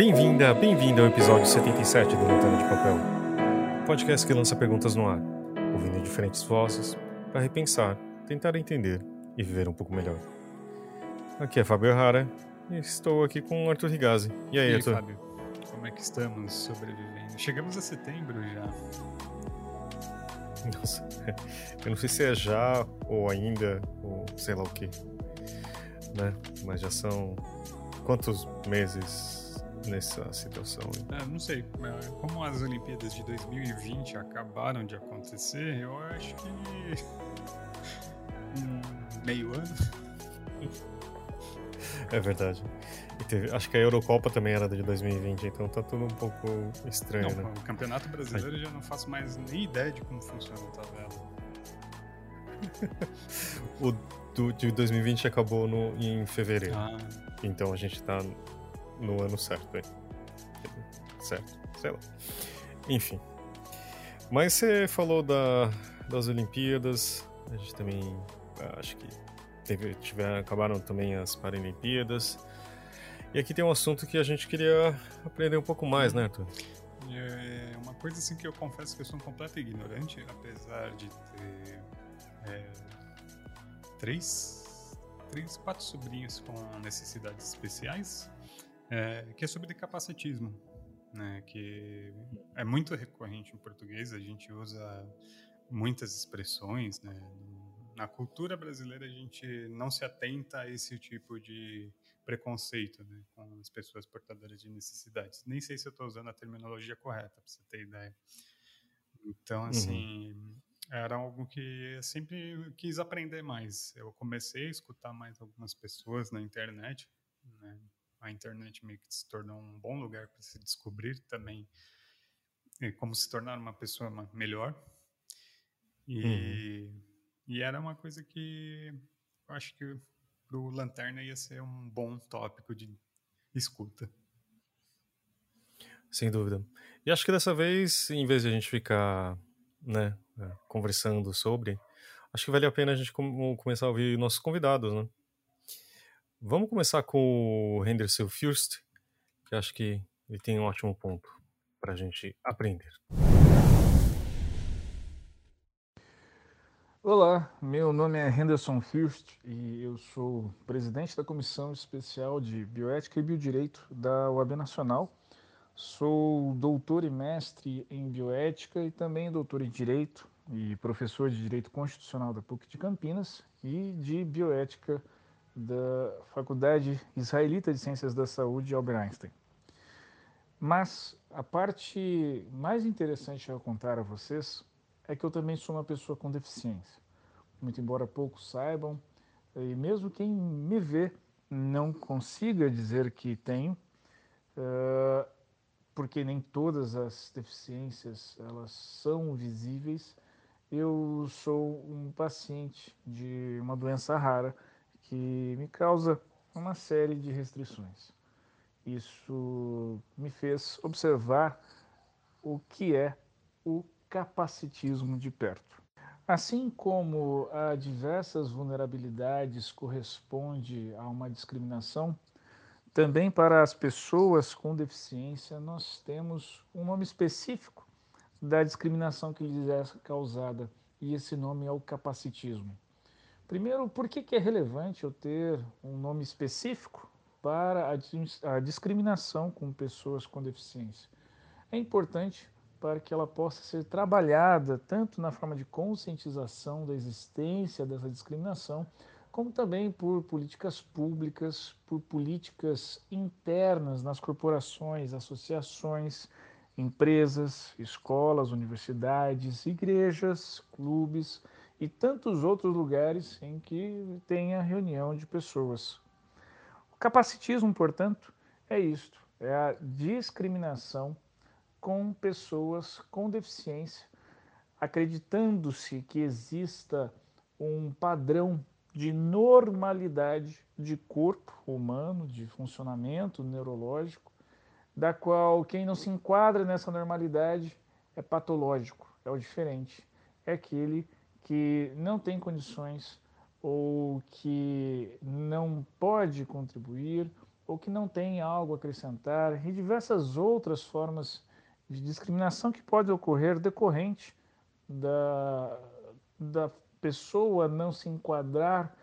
Bem-vinda, bem-vindo ao episódio 77 do Lanterna de Papel, podcast que lança perguntas no ar, ouvindo diferentes vozes para repensar, tentar entender e viver um pouco melhor. Aqui é Fábio Rara e estou aqui com o Arthur Rigazzi. E aí, E aí, Arthur? Fábio? Como é que estamos sobrevivendo? Chegamos a setembro já. Nossa, eu não sei se é já ou ainda, ou sei lá o que, né? Mas já são quantos meses nessa situação? hein? Ah, não sei, como as Olimpíadas de 2020 acabaram de acontecer, eu acho que. um meio ano. É verdade. Teve- acho que a Eurocopa também era de 2020, então tá tudo um pouco estranho, Não, né? o Campeonato Brasileiro eu já não faço mais nem ideia de como funciona a tabela. O do, de 2020 acabou no, em fevereiro, Ah, então a gente tá no ano certo aí. Certo, sei lá. Enfim. Mas você falou da, das Olimpíadas, a gente também ah, acho que teve, tiver, acabaram também as Paralimpíadas. E aqui tem um assunto que a gente queria aprender um pouco mais, né, Arthur? é uma coisa assim que eu confesso que eu sou um completo ignorante, apesar de ter é, três, três, quatro sobrinhos com necessidades especiais, é, que é sobre capacitismo, né, que é muito recorrente em português, a gente usa muitas expressões, né, na cultura brasileira a gente não se atenta a esse tipo de preconceito né, com as pessoas portadoras de necessidades. Nem sei se eu estou usando a terminologia correta, para você ter ideia. Então, assim, era algo que eu sempre quis aprender mais. Eu comecei a escutar mais algumas pessoas na internet. Né? A internet meio que se tornou um bom lugar para se descobrir também como se tornar uma pessoa melhor. E, e era uma coisa que eu acho que pro Lanterna ia ser um bom tópico de escuta. Sem dúvida. E acho que dessa vez, em vez de a gente ficar né, é, conversando sobre, acho que vale a pena a gente com- começar a ouvir nossos convidados, né? Vamos começar com o Henderson Fürst, que acho que ele tem um ótimo ponto para a gente aprender. Olá, meu nome é Henderson Fürst e eu sou presidente da Comissão Especial de Bioética e Biodireito da UAB Nacional. Sou doutor e mestre em bioética e também doutor em direito e professor de direito constitucional da PUC de Campinas e de bioética da Faculdade Israelita de Ciências da Saúde Albert Einstein. Mas a parte mais interessante a contar a vocês é que eu também sou uma pessoa com deficiência. Muito embora poucos saibam, e mesmo quem me vê não consiga dizer que tenho, eh, porque nem todas as deficiências elas são visíveis. Eu sou um paciente de uma doença rara que me causa uma série de restrições. Isso me fez observar o que é o capacitismo de perto. Assim como a diversas vulnerabilidades corresponde a uma discriminação, também para as pessoas com deficiência nós temos um nome específico da discriminação que lhes é causada, e esse nome é o capacitismo. Primeiro, por que, que é relevante eu ter um nome específico para a, a discriminação com pessoas com deficiência? É importante para que ela possa ser trabalhada tanto na forma de conscientização da existência dessa discriminação, como também por políticas públicas, por políticas internas nas corporações, associações, empresas, escolas, universidades, igrejas, clubes e tantos outros lugares em que tenha reunião de pessoas. O capacitismo, portanto, é isto: é a discriminação com pessoas com deficiência, acreditando-se que exista um padrão de normalidade de corpo humano, de funcionamento neurológico, da qual quem não se enquadra nessa normalidade é patológico, é o diferente, é aquele que não tem condições ou que não pode contribuir ou que não têm algo a acrescentar e diversas outras formas de discriminação que pode ocorrer decorrente da, da pessoa não se enquadrar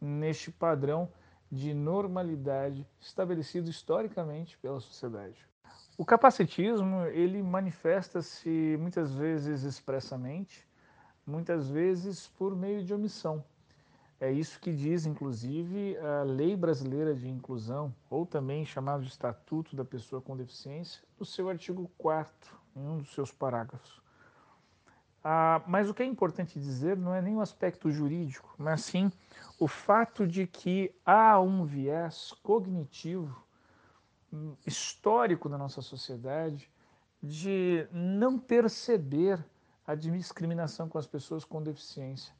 neste padrão de normalidade estabelecido historicamente pela sociedade. O capacitismo ele manifesta-se muitas vezes expressamente, muitas vezes por meio de omissão. É isso que diz, inclusive, a Lei Brasileira de Inclusão, ou também chamado de Estatuto da Pessoa com Deficiência, no seu artigo 4 em um dos seus parágrafos. Ah, mas o que é importante dizer não é nem o aspecto jurídico, mas sim o fato de que há um viés cognitivo hum, histórico na nossa sociedade de não perceber a discriminação com as pessoas com deficiência.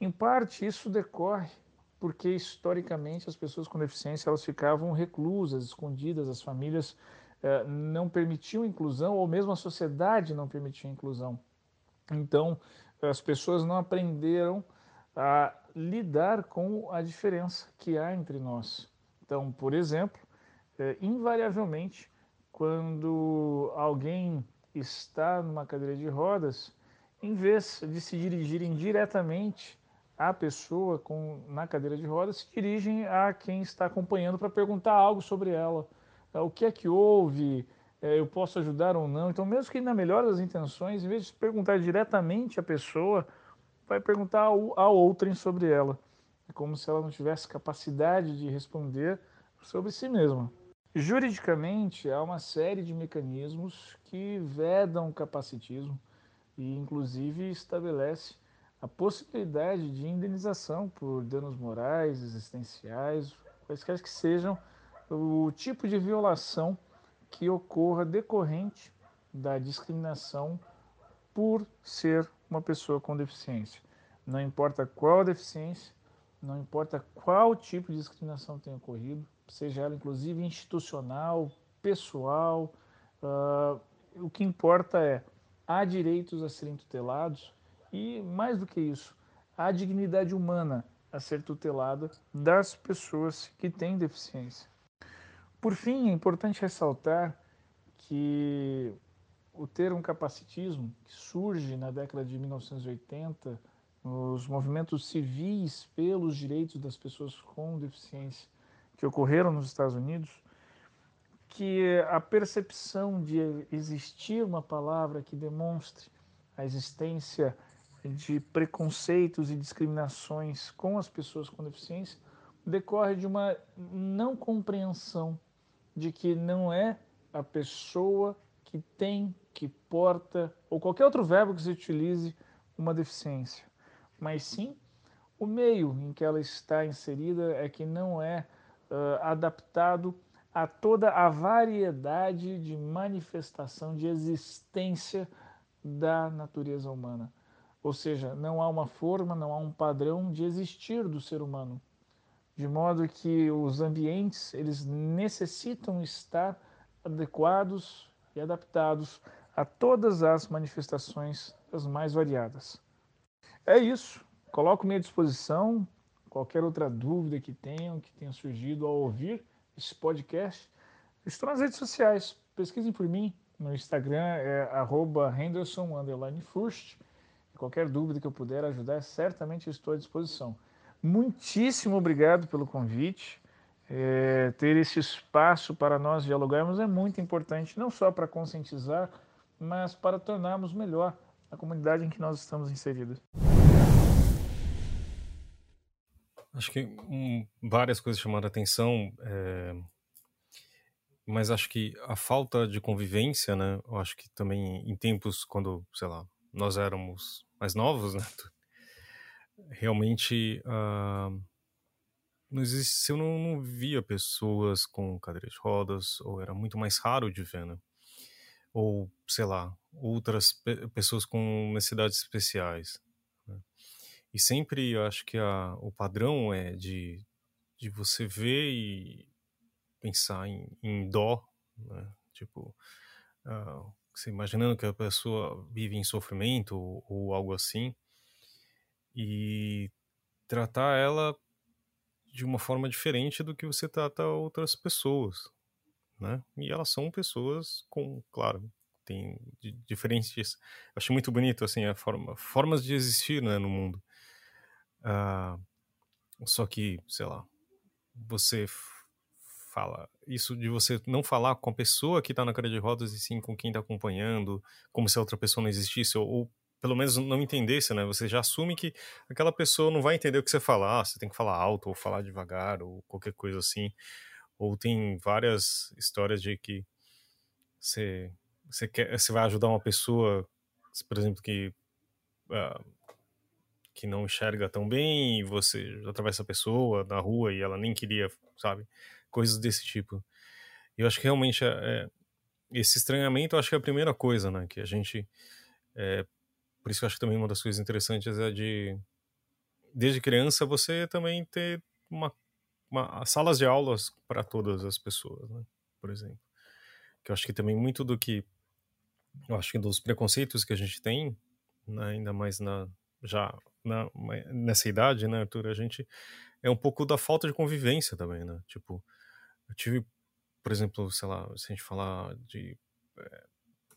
Em parte, isso decorre porque historicamente as pessoas com deficiência elas ficavam reclusas, escondidas, as famílias eh, não permitiam inclusão ou mesmo a sociedade não permitia inclusão. Então, as pessoas não aprenderam a lidar com a diferença que há entre nós. Então, por exemplo, eh, invariavelmente, quando alguém está numa cadeira de rodas, em vez de se dirigirem diretamente à pessoa com, na cadeira de rodas, se dirigem a quem está acompanhando para perguntar algo sobre ela. É, o que é que houve? É, eu posso ajudar ou não? Então, mesmo que na melhor das intenções, em vez de perguntar diretamente à pessoa, vai perguntar a outrem sobre ela. É como se ela não tivesse capacidade de responder sobre si mesma. Juridicamente, há uma série de mecanismos que vedam o capacitismo e, inclusive, estabelece a possibilidade de indenização por danos morais, existenciais, quaisquer que sejam o tipo de violação que ocorra decorrente da discriminação por ser uma pessoa com deficiência. Não importa qual deficiência, não importa qual tipo de discriminação tenha ocorrido, seja ela inclusive institucional, pessoal, uh, o que importa é há direitos a serem tutelados e, mais do que isso, há dignidade humana a ser tutelada das pessoas que têm deficiência. Por fim, é importante ressaltar que o termo capacitismo, que surge na década de 1980, nos movimentos civis pelos direitos das pessoas com deficiência que ocorreram nos Estados Unidos, que a percepção de existir uma palavra que demonstre a existência de preconceitos e discriminações com as pessoas com deficiência decorre de uma não compreensão de que não é a pessoa que tem, que porta, ou qualquer outro verbo que se utilize uma deficiência, mas sim o meio em que ela está inserida é que não é uh, adaptado a toda a variedade de manifestação de existência da natureza humana. Ou seja, não há uma forma, não há um padrão de existir do ser humano de modo que os ambientes eles necessitam estar adequados e adaptados a todas as manifestações as mais variadas. É isso. Coloco-me à disposição qualquer outra dúvida que tenham, que tenha surgido ao ouvir esse podcast. Estou nas redes sociais. Pesquisem por mim. No Instagram é henderson_first. Qualquer dúvida que eu puder ajudar, certamente estou à disposição muitíssimo obrigado pelo convite. É, ter esse espaço para nós dialogarmos é muito importante, não só para conscientizar, mas para tornarmos melhor a comunidade em que nós estamos inseridos. Acho que um, várias coisas chamaram a atenção, é, mas acho que a falta de convivência, né? Eu acho que também em tempos quando, sei lá, nós éramos mais novos, né? realmente uh, não existe, eu não, não, via pessoas com cadeira de rodas, ou era muito mais raro de ver, né? Ou, sei lá, outras pe pessoas com necessidades especiais. Né? E sempre eu acho que a, o padrão é de, de você ver e pensar em, em dó, né? Tipo, uh, você imaginando que a pessoa vive em sofrimento ou, ou algo assim, e tratar ela de uma forma diferente do que você trata outras pessoas, né? E elas são pessoas com, claro, tem diferentes. Acho muito bonito assim a forma, formas de existir, né, no mundo. Uh, só que, sei lá, você fala isso de você não falar com a pessoa que está na cadeira de rodas e sim com quem está acompanhando, como se a outra pessoa não existisse ou, ou pelo menos não entendesse, né? Você já assume que aquela pessoa não vai entender o que você fala. Ah, você tem que falar alto ou falar devagar ou qualquer coisa assim. Ou tem várias histórias de que você, você, quer, você vai ajudar uma pessoa, por exemplo, que, uh, que não enxerga tão bem e você atravessa a pessoa na rua e ela nem queria, sabe? Coisas desse tipo. Eu acho que realmente é, é, esse estranhamento, eu acho que é a primeira coisa, né? Que a gente é, por isso que eu acho que também uma das coisas interessantes é de, desde criança, você também ter uma, uma salas de aulas para todas as pessoas, né? por exemplo. Que eu acho que também muito do que, eu acho que dos preconceitos que a gente tem, né, ainda mais na já na, nessa idade, né, Arthur, a gente é um pouco da falta de convivência também, né? Tipo, eu tive, por exemplo, sei lá, se a gente falar de é,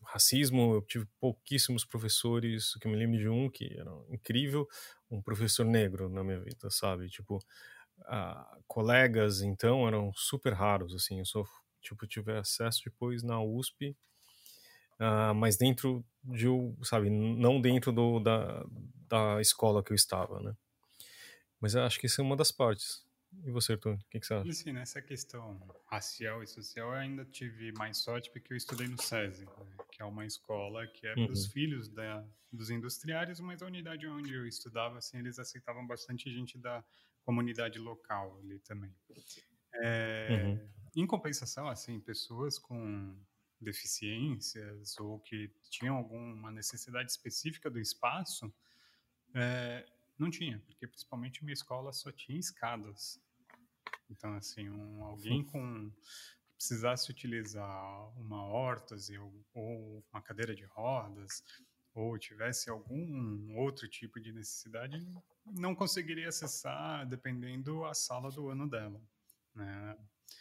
racismo, eu tive pouquíssimos professores, que eu me lembro de um que era incrível, um professor negro na minha vida, sabe? Tipo, uh, colegas, então, eram super raros, assim, eu só, tipo, tive acesso depois na USP, uh, mas dentro de, sabe, não dentro do, da, da escola que eu estava, né? Mas eu acho que isso é uma das partes. E você, Arthur, o que, que, você acha? Sim, nessa questão racial e social, eu ainda tive mais sorte porque eu estudei no SESI, né, que é uma escola que é uhum. para os filhos da, dos industriários, mas a unidade onde eu estudava, assim, eles aceitavam bastante gente da comunidade local ali também. É, uhum. Em compensação, assim, pessoas com deficiências ou que tinham alguma necessidade específica do espaço, é, não tinha, porque principalmente minha escola só tinha escadas. Então, assim, um, alguém com que precisasse utilizar uma órtese ou, ou uma cadeira de rodas, ou tivesse algum outro tipo de necessidade, não conseguiria acessar, dependendo a sala do ano dela, né?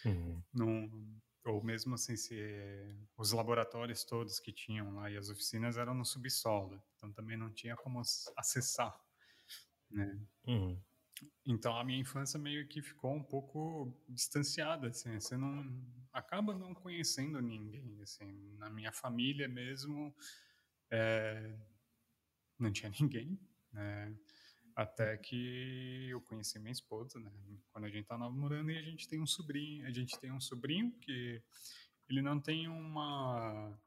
Uhum. Não, ou mesmo assim, se os laboratórios todos que tinham lá e as oficinas eram no subsolo, então também não tinha como acessar né? Uhum. Então a minha infância meio que ficou um pouco distanciada, assim, você não acaba não conhecendo ninguém, assim, na minha família mesmo é, não tinha ninguém, né? Até que eu conheci minha esposa, né? Quando a gente tá namorando e a gente tem um sobrinho, a gente tem um sobrinho que ele não tem uma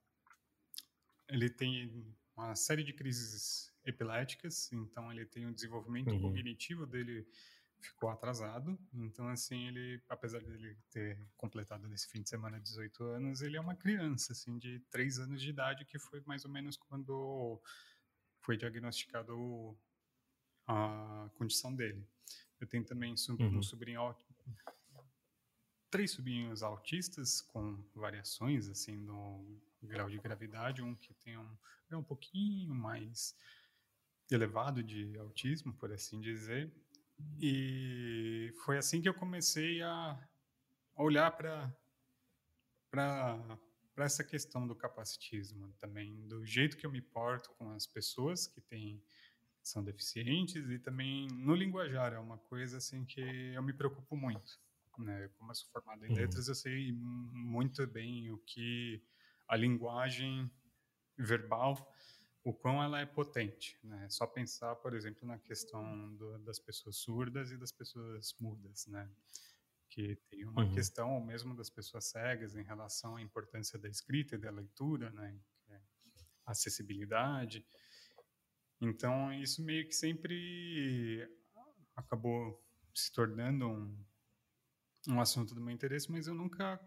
ele tem uma série de crises epiléticas, então ele tem um desenvolvimento uhum. cognitivo dele ficou atrasado. Então, assim, ele, apesar de ele ter completado nesse fim de semana 18 anos, ele é uma criança, assim, de 3 anos de idade, que foi mais ou menos quando foi diagnosticado a condição dele. Eu tenho também um uhum. sobrinho, três sobrinhos autistas com variações, assim, no grau de gravidade, um que tem um, é um pouquinho mais elevado de autismo, por assim dizer. E foi assim que eu comecei a olhar para para essa questão do capacitismo também, do jeito que eu me porto com as pessoas que têm são deficientes e também no linguajar é uma coisa assim que eu me preocupo muito, né? Como eu sou formado em uhum. letras, eu sei muito bem o que a linguagem verbal o quão ela é potente. Né? Só pensar, por exemplo, na questão do, das pessoas surdas e das pessoas mudas, né? que tem uma uhum. questão, ou mesmo das pessoas cegas, em relação à importância da escrita e da leitura, né? É acessibilidade. Então, isso meio que sempre acabou se tornando um, um assunto do meu interesse, mas eu nunca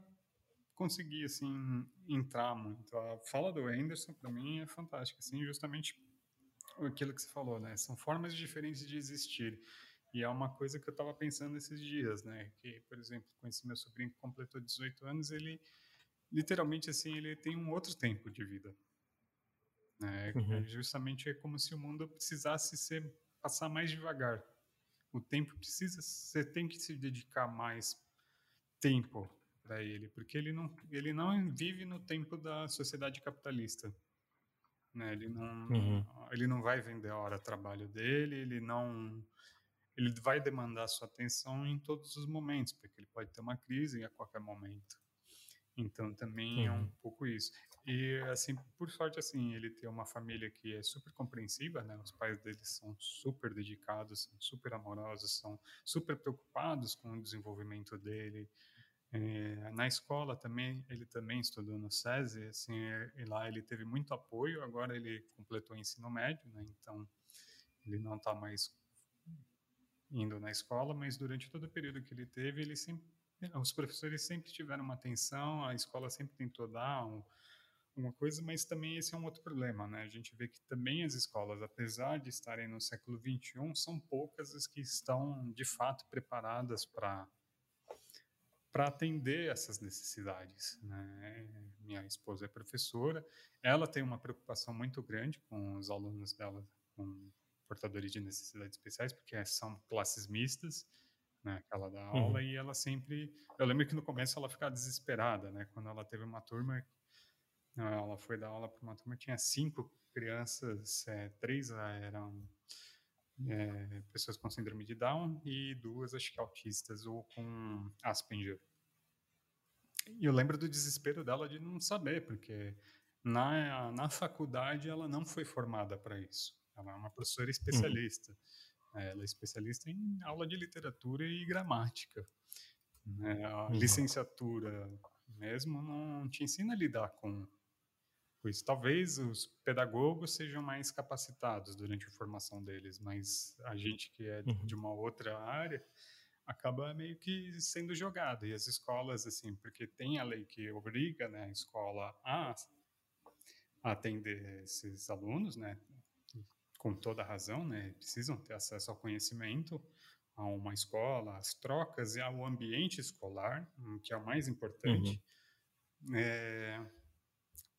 consegui assim entrar muito. A fala do Anderson para mim é fantástica, assim, justamente aquilo que você falou, né? São formas diferentes de existir. E é uma coisa que eu estava pensando esses dias, né? Que, por exemplo, esse meu sobrinho que completou 18 anos, ele literalmente assim, ele tem um outro tempo de vida. Né? Uhum. Justamente é como se o mundo precisasse ser passar mais devagar o tempo precisa, você tem que se dedicar mais tempo para ele, porque ele não, ele não vive no tempo da sociedade capitalista. Né? Ele, não, uhum. ele não vai vender a hora de trabalho dele, ele não ele vai demandar sua atenção em todos os momentos, porque ele pode ter uma crise a qualquer momento. Então também uhum. é um uhum. pouco isso. E assim, por sorte assim, ele tem uma família que é super compreensiva, né? Os pais dele são super dedicados, são super amorosos, são super preocupados com o desenvolvimento dele. É, na escola também, ele também estudou no SESI, assim, e lá ele teve muito apoio, agora ele completou o ensino médio, né? Então ele não está mais indo na escola, mas durante todo o período que ele teve, ele sempre os professores sempre tiveram uma atenção, a escola sempre tentou dar um, uma coisa, mas também esse é um outro problema, né? A gente vê que também as escolas, apesar de estarem no século 21, são poucas as que estão de fato preparadas para para atender essas necessidades. Né? Minha esposa é professora, ela tem uma preocupação muito grande com os alunos dela com portadores de necessidades especiais, porque são classes mistas, né, que ela dá aula, uhum. e ela sempre... Eu lembro que no começo ela ficava desesperada, né, quando ela teve uma turma, ela foi dar aula para uma turma, tinha cinco crianças, é, três eram é, pessoas com síndrome de Down e duas, acho que autistas ou com Asperger. E eu lembro do desespero dela de não saber, porque na, na faculdade ela não foi formada para isso. Ela é uma professora especialista. Uhum. Ela é especialista em aula de literatura e gramática. Né? A uhum. licenciatura mesmo não te ensina a lidar com, com isso. Talvez os pedagogos sejam mais capacitados durante a formação deles, mas a gente que é uhum. de uma outra área acaba meio que sendo jogado. E as escolas, assim, porque tem a lei que obriga né, a escola a atender esses alunos, né? com toda razão, né, precisam ter acesso ao conhecimento, a uma escola, às trocas e ao ambiente escolar, hum, que é o mais importante. Uhum. É,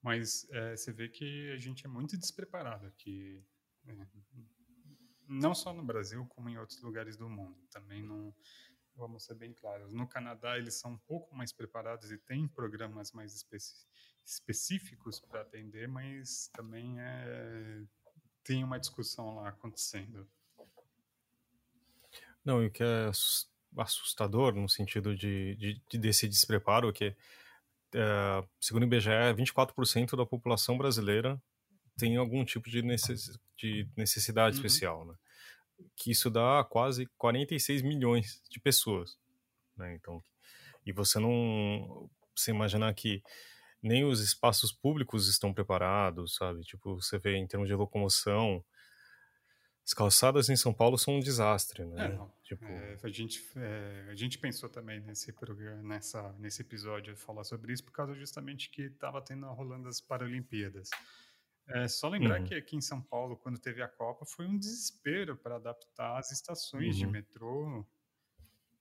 mas é, você vê que a gente é muito despreparado aqui, é, não só no Brasil, como em outros lugares do mundo. Também não, vamos ser bem claros. No Canadá, eles são um pouco mais preparados e têm programas mais específicos para atender, mas também é, tem uma discussão lá acontecendo. Não, e o que é assustador no sentido de, de, de desse despreparo, que é, segundo o IBGE, 24% da população brasileira tem algum tipo de, necess, de necessidade uhum. especial, né? Que isso dá quase 46 milhões de pessoas, né? Então, e você não, você imaginar que nem os espaços públicos estão preparados, sabe? Tipo, você vê em termos de locomoção, as calçadas em São Paulo são um desastre, né? É, tipo... É, a, gente, é, a gente pensou também nesse programa, nessa, nesse episódio falar sobre isso por causa justamente que estava tendo rolando as Paralimpíadas. É só lembrar uhum. que aqui em São Paulo, quando teve a Copa, foi um desespero para adaptar as estações uhum. de metrô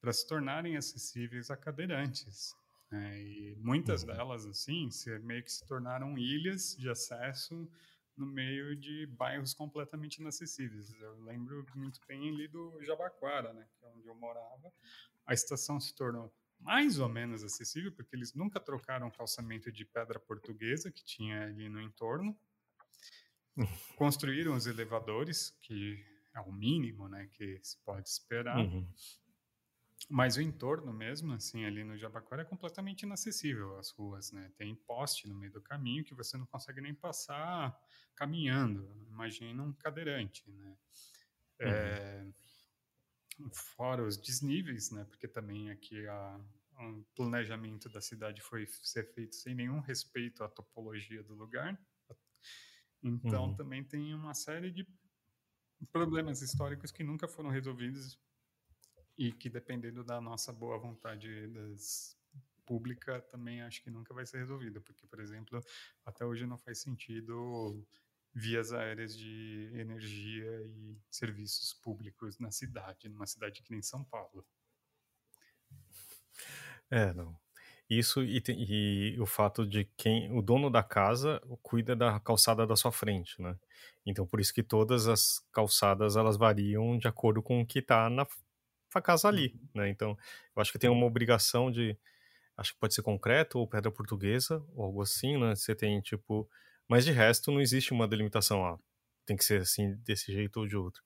para se tornarem acessíveis a cadeirantes. É, e muitas uhum. delas, assim, se, meio que se tornaram ilhas de acesso no meio de bairros completamente inacessíveis. Eu lembro muito bem ali do Jabaquara, né, que é onde eu morava. A estação se tornou mais ou menos acessível, porque eles nunca trocaram o calçamento de pedra portuguesa que tinha ali no entorno. Construíram os elevadores, que é o mínimo né, que se pode esperar. Uhum. Mas o entorno mesmo, assim, ali no Jabaquara é completamente inacessível as ruas, né? Tem poste no meio do caminho que você não consegue nem passar caminhando. Imagina um cadeirante, né? Uhum. É, fora os desníveis, né? Porque também aqui a, o planejamento da cidade foi ser feito sem nenhum respeito à topologia do lugar. Então uhum. também tem uma série de problemas históricos que nunca foram resolvidos e que dependendo da nossa boa vontade das pública também acho que nunca vai ser resolvida, porque por exemplo, até hoje não faz sentido vias aéreas de energia e serviços públicos na cidade, numa cidade que nem São Paulo. É, não. Isso e, e, o fato de quem o dono da casa cuida da calçada da sua frente, né? Então por isso que todas as calçadas elas variam de acordo com o que está na casa ali, uhum. né? Então, eu acho que tem uma obrigação de acho que pode ser concreto ou pedra portuguesa ou algo assim, né? Você tem tipo, mas de resto não existe uma delimitação, ah, tem que ser assim desse jeito ou de outro.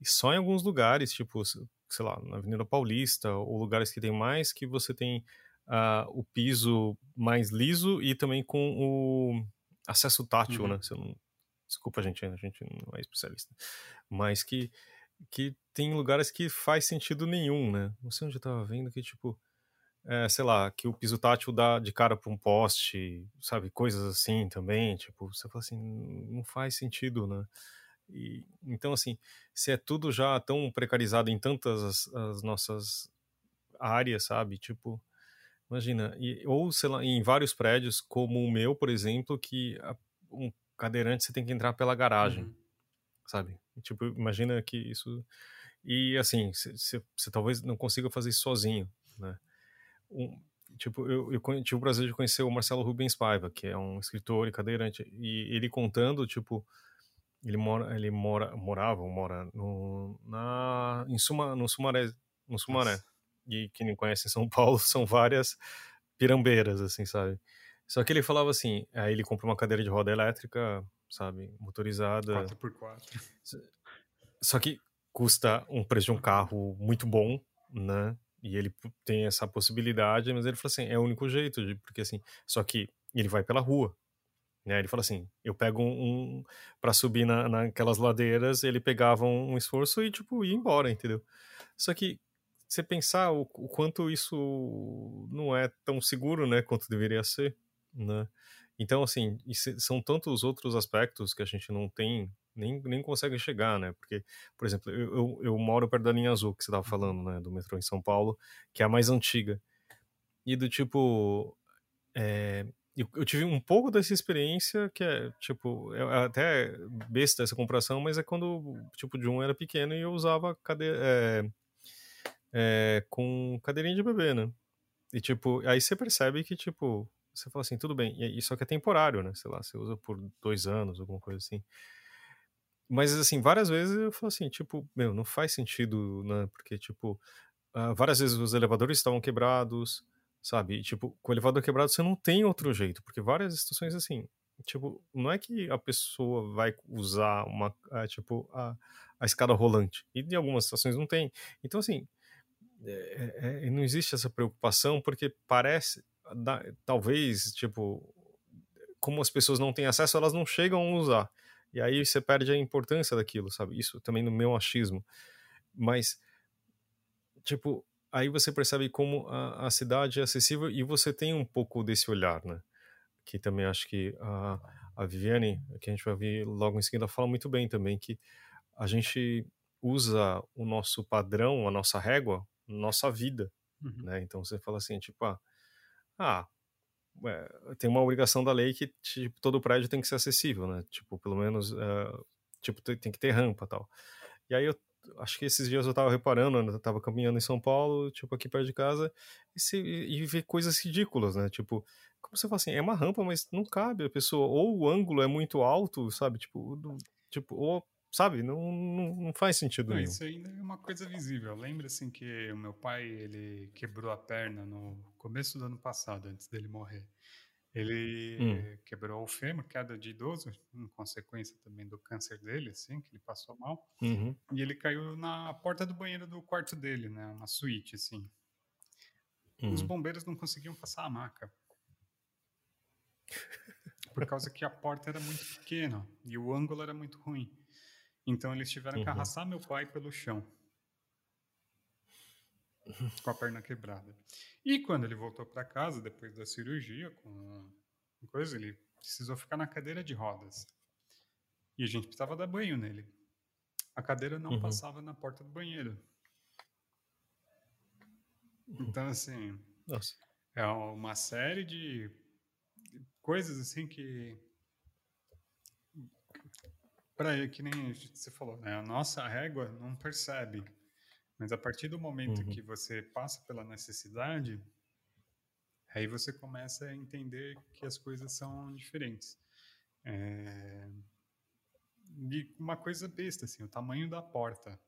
E só em alguns lugares, tipo, sei lá, na Avenida Paulista ou lugares que tem mais que você tem uh, o piso mais liso e também com o acesso tátil, uhum. né? Você não, desculpa, gente, a gente não é especialista, mas que que tem lugares que faz sentido nenhum, né? Não sei onde eu tava vendo que tipo é, sei lá, que o piso tátil dá de cara para um poste, sabe, coisas assim também, tipo, você fala assim, não faz sentido, né? E, então, assim, se é tudo já tão precarizado em tantas as, as nossas áreas, sabe, tipo, imagina, e, ou, sei lá, em vários prédios, como o meu, por exemplo, que a, um cadeirante você tem que entrar pela garagem, uhum. Sabe? Tipo, imagina que isso... E, assim, você talvez não consiga fazer isso sozinho, né? um, tipo, eu, eu tive o prazer de conhecer o Marcelo Rubens Paiva, que é um escritor e cadeirante, e ele contando, tipo, ele mora, ele mora, morava, mora no, na, em Suma, no Sumaré, no Sumaré. Nossa. E quem não conhece em São Paulo são várias pirambeiras, assim, sabe? Só que ele falava assim, aí ele comprou uma cadeira de roda elétrica, sabe, motorizada. 4x4. Só que custa um preço de um carro muito bom, né? E ele tem essa possibilidade, mas ele falou assim, é o único jeito, de, porque assim, só que ele vai pela rua, né? Ele fala assim, eu pego um, um para subir na, naquelas ladeiras, ele pegava um, um, esforço e tipo ia embora, entendeu? Só que você pensar o, o quanto isso não é tão seguro, né, quanto deveria ser, né? Então assim, são tantos outros aspectos que a gente não tem nem, nem consegue chegar, né? Porque, por exemplo, eu, eu, eu moro perto da linha azul que você estava uhum. falando, né? Do metrô em São Paulo, que é a mais antiga. E do tipo. É, eu, eu, tive um pouco dessa experiência que é, tipo, é, é até besta essa comparação, mas é quando, tipo, o John era pequeno e eu usava é, é, com cadeirinha de bebê, né? E, tipo, aí você percebe que, tipo, você fala assim, tudo bem, e isso aqui é temporário, né? Sei lá, você usa por dois anos, alguma coisa assim. Mas, assim, várias vezes eu falo assim, tipo, meu, não faz sentido, né? Porque, tipo, uh, várias vezes os elevadores estavam quebrados, sabe? E, tipo, com o elevador quebrado você não tem outro jeito, porque várias situações, assim, tipo, não é que a pessoa vai usar uma, uh, tipo, a, a escada rolante. E em algumas situações não tem. Então, assim, é, é, é não existe essa preocupação, porque parece, da, talvez, tipo, como as pessoas não têm acesso, elas não chegam a usar. E aí você perde a importância daquilo, sabe? Isso também no meu achismo. Mas, tipo, aí você percebe como a, a cidade é acessível e você tem um pouco desse olhar, né? Que também acho que a, a Viviane, que a gente vai ver logo em seguida, fala muito bem também, que a gente usa o nosso padrão, a nossa régua, nossa vida, uhum. né? Então você fala assim, tipo, ah, ah é, tem uma obrigação da lei que tipo, todo prédio tem que ser acessível, né? Tipo, pelo menos, uh, tipo, tem, tem, que ter rampa tal. E aí eu acho que esses dias eu tava reparando, eu tava caminhando em São Paulo, tipo, aqui perto de casa, e, se, e ver coisas ridículas, né? Tipo, como você fala assim, é uma rampa, mas não cabe a pessoa, ou o ângulo é muito alto, sabe? Tipo, do, tipo ou sabe? Não, não, não faz sentido não, nenhum. Isso ainda é uma coisa visível. Lembra assim que o meu pai ele quebrou a perna no começo do ano passado, antes dele morrer. Ele hum. quebrou o fêmur, queda de idoso, em consequência também do câncer dele, assim, que ele passou mal. Uhum. E ele caiu na porta do banheiro do quarto dele, né? Uma suíte, assim. Uhum. Os bombeiros não conseguiam passar a maca. Por causa que a porta era muito pequena e o ângulo era muito ruim. Então eles tiveram uhum. que arrastar meu pai pelo chão. Com a perna quebrada. E quando ele voltou para casa, depois da cirurgia, com coisa, ele precisou ficar na cadeira de rodas. E a gente precisava dar banho nele. A cadeira não uhum. passava na porta do banheiro. Então, assim, Nossa. é uma série de coisas assim que para que nem você falou, né? A nossa régua não percebe. Mas a partir do momento uhum. que você passa pela necessidade, aí você começa a entender que as coisas são diferentes. É... E uma coisa besta, assim, o tamanho da porta.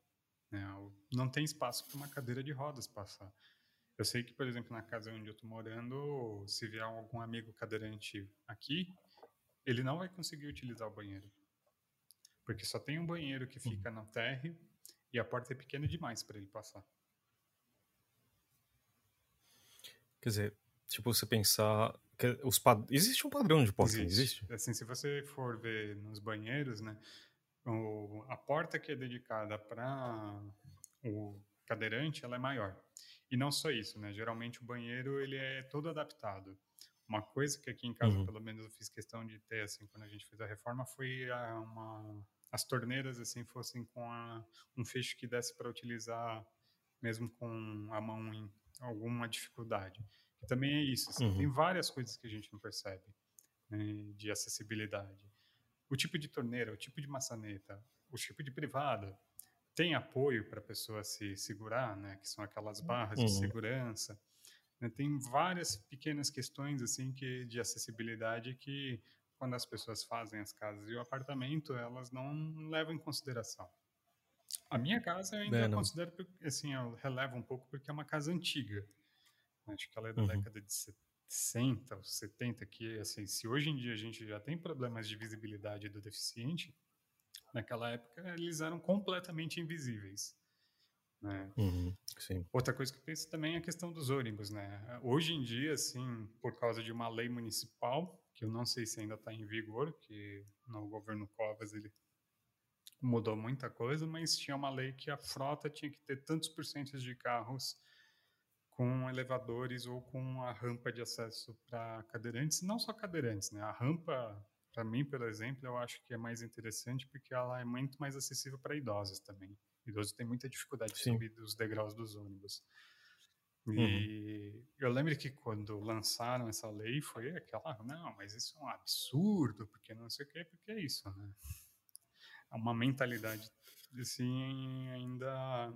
Né? Não tem espaço para uma cadeira de rodas passar. Eu sei que, por exemplo, na casa onde eu estou morando, se vier algum amigo cadeirante aqui, ele não vai conseguir utilizar o banheiro. Porque só tem um banheiro que fica no térreo e a porta é pequena demais para ele passar. Quer dizer, tipo, você pensar. Que os pad... Existe um padrão de porta, existe. existe? Assim, se você for ver nos banheiros, né? O, a porta que é dedicada para o cadeirante, ela é maior. E não só isso, né? Geralmente o banheiro ele é todo adaptado. Uma coisa que aqui em casa, uhum. pelo menos, eu fiz questão de ter, assim, quando a gente fez a reforma, foi a, uma, as torneiras, assim, fossem com a, um fecho que desse para utilizar mesmo com a mão em alguma dificuldade. Que também é isso, assim, uhum. tem várias coisas que a gente não percebe né, de acessibilidade. O tipo de torneira, o tipo de maçaneta, o tipo de privada, tem apoio para a pessoa se segurar, né, que são aquelas barras uhum. de segurança. Né, tem várias pequenas questões assim que de acessibilidade que quando as pessoas fazem as casas e o apartamento, elas não levam em consideração. A minha casa eu ainda é, considero, assim, eu relevo um pouco porque é uma casa antiga. Acho que ela é da uhum. década de 60 ou 70, que, assim, se hoje em dia a gente já tem problemas de visibilidade do deficiente, naquela época eles eram completamente invisíveis. Né? Uhum, Outra coisa que eu penso também é a questão dos ônibus, né? Hoje em dia, assim, por causa de uma lei municipal, que eu não sei se ainda está em vigor, que no governo Covas ele mudou muita coisa, mas tinha uma lei que a frota tinha que ter tantos porcentos de carros com elevadores ou com a rampa de acesso para cadeirantes, não só cadeirantes, né? A rampa, para mim, por exemplo, eu acho que é mais interessante porque ela é muito mais acessível para idosos também. Idosos têm muita dificuldade de subir os degraus dos ônibus. E uhum. eu lembro que quando lançaram essa lei foi aquela, não, mas isso é um absurdo, porque não sei o que, porque é isso, né? uma mentalidade assim ainda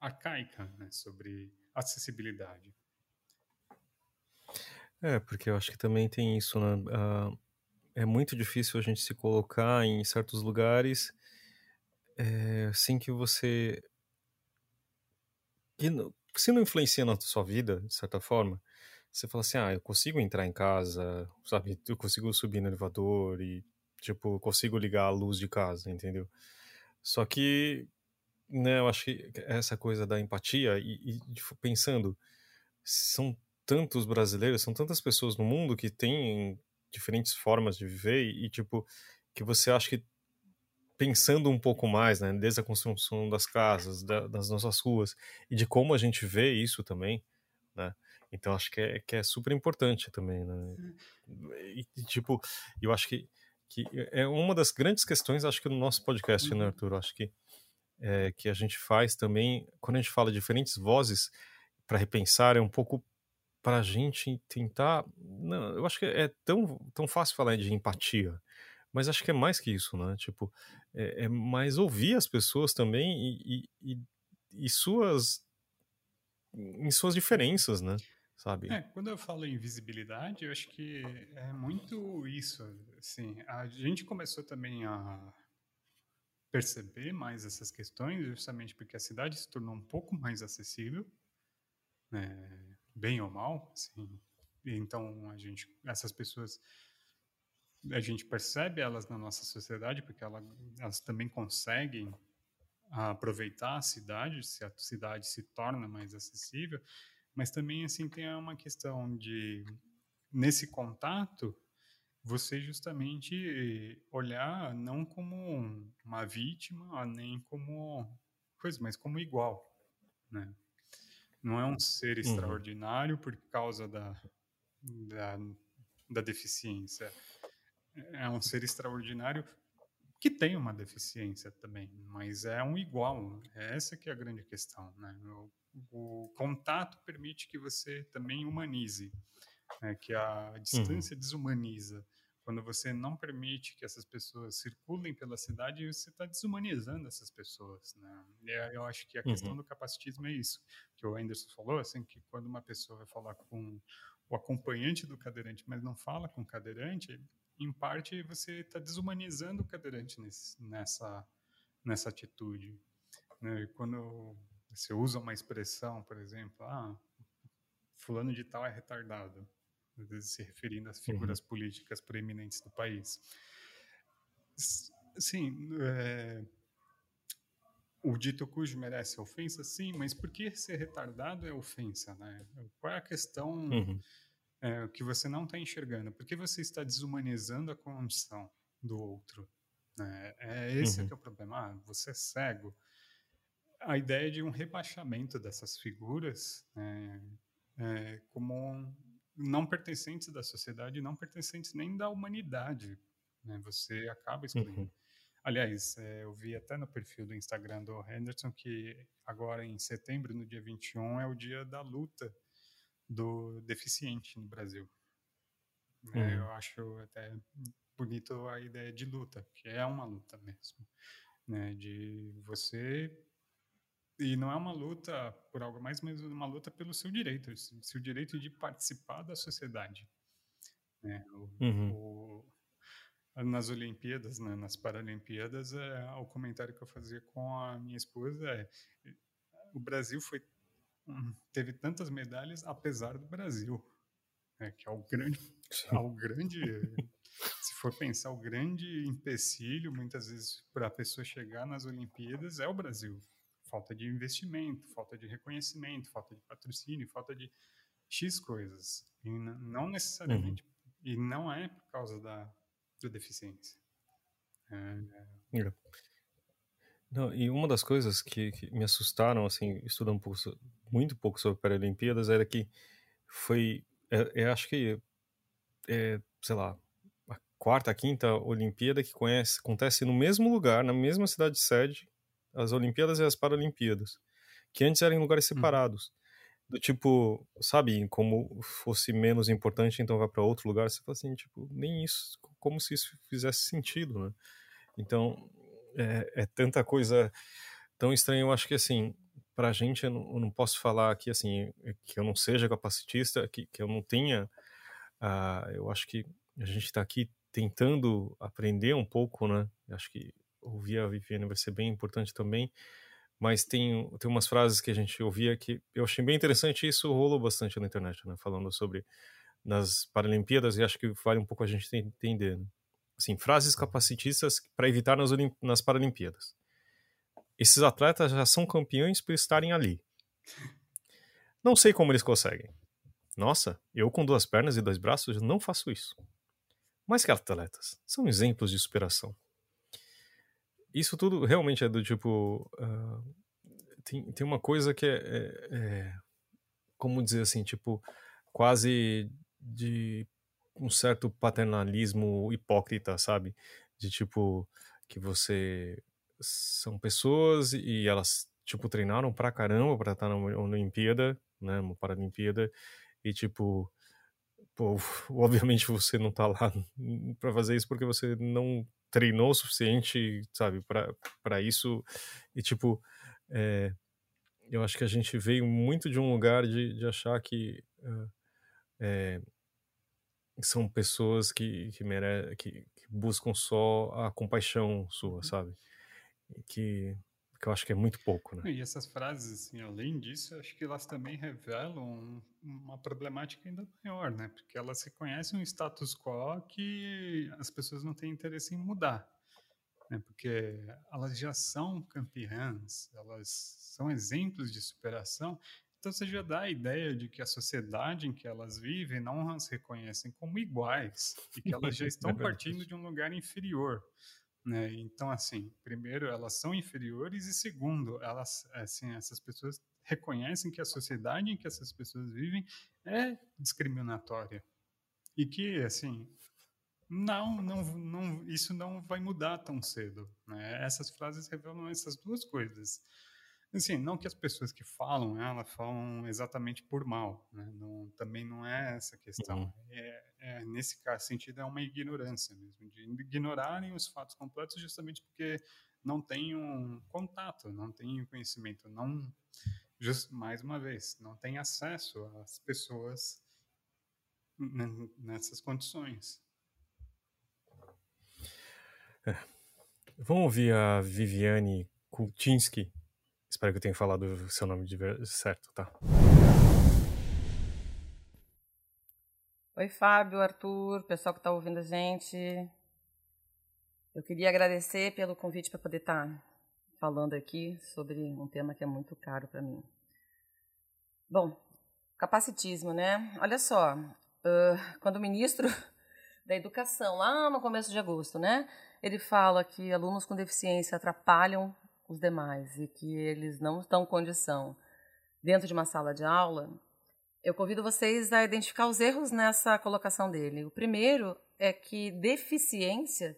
arcaica né, sobre acessibilidade. É, porque eu acho que também tem isso, né? Uh, é muito difícil a gente se colocar em certos lugares é, sem que você. Que se não influencia na sua vida, de certa forma, você fala assim: ah, eu consigo entrar em casa, sabe? Eu consigo subir no elevador e Tipo, consigo ligar a luz de casa, entendeu? Só que, né, eu acho que essa coisa da empatia e, e pensando, são tantos brasileiros, são tantas pessoas no mundo que têm diferentes formas de viver e tipo, que você acha que pensando um pouco mais, né, desde a construção das casas, da, das nossas ruas e de como a gente vê isso também, né? Então acho que é, que é super importante também, né? E, tipo, eu acho que que é uma das grandes questões, acho que no nosso podcast, né, uhum. Arthur? Acho que é, que a gente faz também, quando a gente fala diferentes vozes para repensar, é um pouco para a gente tentar. Não, eu acho que é tão, tão fácil falar de empatia, mas acho que é mais que isso, né? Tipo, é, é mais ouvir as pessoas também e, e, e, suas em suas diferenças, né? sabe? É, quando eu falo em visibilidade, eu acho que é muito isso. Assim, a gente começou também a perceber mais essas questões, justamente porque a cidade se tornou um pouco mais acessível, né, bem ou mal, assim. Então a gente, essas pessoas, a gente percebe elas na nossa sociedade porque elas, elas também conseguem aproveitar a cidade, se a cidade se torna mais acessível mas também assim tem uma questão de nesse contato você justamente olhar não como uma vítima nem como coisa, mas como igual, né? Não é um ser uhum. extraordinário por causa da, da, da deficiência. É um ser extraordinário que tem uma deficiência também, mas é um igual. É essa que é a grande questão, né? o contato permite que você também humanize, né? que a distância uhum. desumaniza. Quando você não permite que essas pessoas circulem pela cidade, você está desumanizando essas pessoas. Né? E eu acho que a uhum. questão do capacitismo é isso, que o Anderson falou, assim, que quando uma pessoa vai falar com o acompanhante do cadeirante, mas não fala com o cadeirante, em parte você está desumanizando o cadeirante nesse, nessa, nessa atitude. Né? Quando você usa uma expressão, por exemplo, ah, fulano de tal é retardado, às vezes se referindo às figuras uhum. políticas preeminentes do país. Sim, é, o dito cujo merece ofensa, sim, mas por que ser retardado é ofensa, né? Qual é a questão uhum. É, que você não está enxergando? Por que você está desumanizando a condição do outro? Né? É esse uhum. que é o problema. Ah, você é cego. A ideia de um rebaixamento dessas figuras né, é, como não pertencentes da sociedade, não pertencentes nem da humanidade. Né? Você acaba excluindo. Uhum. Aliás, é, eu vi até no perfil do Instagram do Henderson que agora em setembro, no dia 21, é o dia da luta do deficiente no Brasil. É, uhum. eu acho até bonito a ideia de luta, que é uma luta mesmo, né? De você e não é uma luta por algo mais, mas uma luta pelo seu direito, seu direito de participar da sociedade. Né? O, uhum. o, nas Olimpíadas, né, nas Paralimpíadas, é, o comentário que eu fazia com a minha esposa é o Brasil foi teve tantas medalhas apesar do Brasil, né, que é o grande, é o grande se for pensar o grande empecilho muitas vezes para a pessoa chegar nas Olimpíadas é o Brasil, falta de investimento, falta de reconhecimento, falta de patrocínio, falta de x coisas e não necessariamente uhum. e não é por causa da da deficiência. É, é... Não, e uma das coisas que, que, me assustaram, assim, estudando um pouco, muito pouco sobre Paralimpíadas, era que foi, é, é, acho que, é, sei lá, a quarta, a quinta Olimpíada que conhece, acontece no mesmo lugar, na mesma cidade sede, as Olimpíadas e as Paralimpíadas, que antes eram em lugares uhum. separados do tipo, sabe, como fosse menos importante, então vai para outro lugar, você fala assim, tipo, nem isso, como se isso fizesse sentido, né? Então, é, é tanta coisa tão estranha, eu acho que, assim, pra gente, eu não, eu não, posso falar aqui, assim, que eu não seja capacitista, que, que eu não tenha, uh, eu acho que a gente está aqui tentando aprender um pouco, né? Eu acho que ouvir a Viviane vai ser bem importante também, mas tem, tem umas frases que a gente ouvia que eu achei bem interessante e isso rolou bastante na internet, né? Falando sobre nas Paralimpíadas e acho que vale um pouco a gente entender. Né? Assim, frases capacitistas para evitar nas, nas Paralimpíadas. Esses atletas já são campeões por estarem ali. Não sei como eles conseguem. Nossa, eu com duas pernas e dois braços não faço isso. Mas que atletas, são exemplos de superação isso tudo realmente é do tipo. Uh, tem, tem uma coisa que é, é, é, Como dizer assim, tipo, quase de um certo paternalismo hipócrita, sabe? De tipo, que você. São pessoas e elas, tipo, treinaram pra caramba pra estar na Olimpíada, né? Uma Paralimpíada, e tipo. Pô, obviamente você não tá lá para fazer isso porque você não treinou o suficiente, sabe, para isso. E, tipo, é, eu acho que a gente veio muito de um lugar de, de achar que é, são pessoas que, que, mere que, que, buscam só a compaixão sua, uhum. sabe? Que que eu acho que é muito pouco, né? E essas frases, assim, além disso, acho que elas também revelam uma problemática ainda maior, né? Porque elas reconhecem um status quo que as pessoas não têm interesse em mudar, né? Porque elas já são campeãs, elas são exemplos de superação, então você já dá a ideia de que a sociedade em que elas vivem não as reconhecem como iguais e que elas já estão é partindo de um lugar inferior. Né? Então, assim, primeiro, elas são inferiores e segundo, elas, assim, essas pessoas reconhecem que a sociedade em que essas pessoas vivem é discriminatória e que, assim, não, não, não, isso não vai mudar tão cedo. Né? Essas frases revelam essas duas coisas. Assim, não que as pessoas que falam ela falam exatamente por mal, né? não, também não é essa questão. Uhum. É, é, nesse caso, sentido, é uma ignorância mesmo, de ignorarem os fatos completos justamente porque não têm um contato, não têm conhecimento, não, just, mais uma vez, não têm acesso às pessoas nessas condições. É. Vamos ouvir a Viviane Kulczynski Espero que eu tenha falado o seu nome de certo, tá? Oi, Fábio, Arthur, pessoal que está ouvindo a gente. Eu queria agradecer pelo convite para poder estar tá falando aqui sobre um tema que é muito caro para mim. Bom, capacitismo, né? Olha só, uh, quando o ministro da Educação, lá no começo de agosto, né, ele fala que alunos com deficiência atrapalham os demais e que eles não estão condição dentro de uma sala de aula, eu convido vocês a identificar os erros nessa colocação dele. O primeiro é que deficiência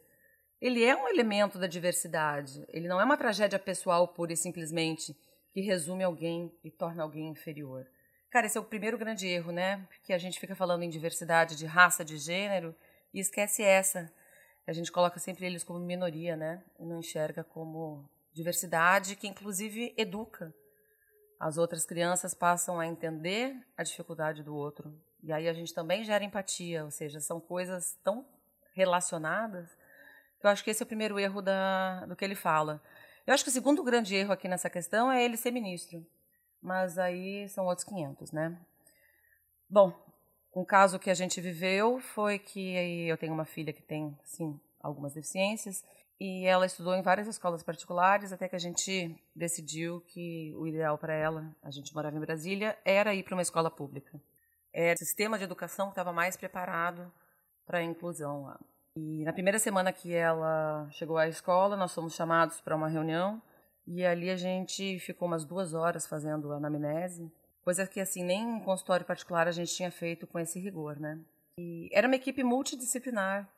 ele é um elemento da diversidade. Ele não é uma tragédia pessoal pura e simplesmente que resume alguém e torna alguém inferior. Cara, esse é o primeiro grande erro, né? Que a gente fica falando em diversidade de raça, de gênero e esquece essa. A gente coloca sempre eles como minoria, né? E não enxerga como diversidade que inclusive educa. As outras crianças passam a entender a dificuldade do outro. E aí a gente também gera empatia, ou seja, são coisas tão relacionadas que eu acho que esse é o primeiro erro da, do que ele fala. Eu acho que o segundo grande erro aqui nessa questão é ele ser ministro. Mas aí são outros 500, né? Bom, um caso que a gente viveu foi que eu tenho uma filha que tem, sim, algumas deficiências e ela estudou em várias escolas particulares até que a gente decidiu que o ideal para ela, a gente morava em Brasília, era ir para uma escola pública. Era o sistema de educação que estava mais preparado para a inclusão lá. E na primeira semana que ela chegou à escola, nós fomos chamados para uma reunião e ali a gente ficou umas duas horas fazendo anamnese, coisa que assim nem em consultório particular a gente tinha feito com esse rigor, né? E era uma equipe multidisciplinar,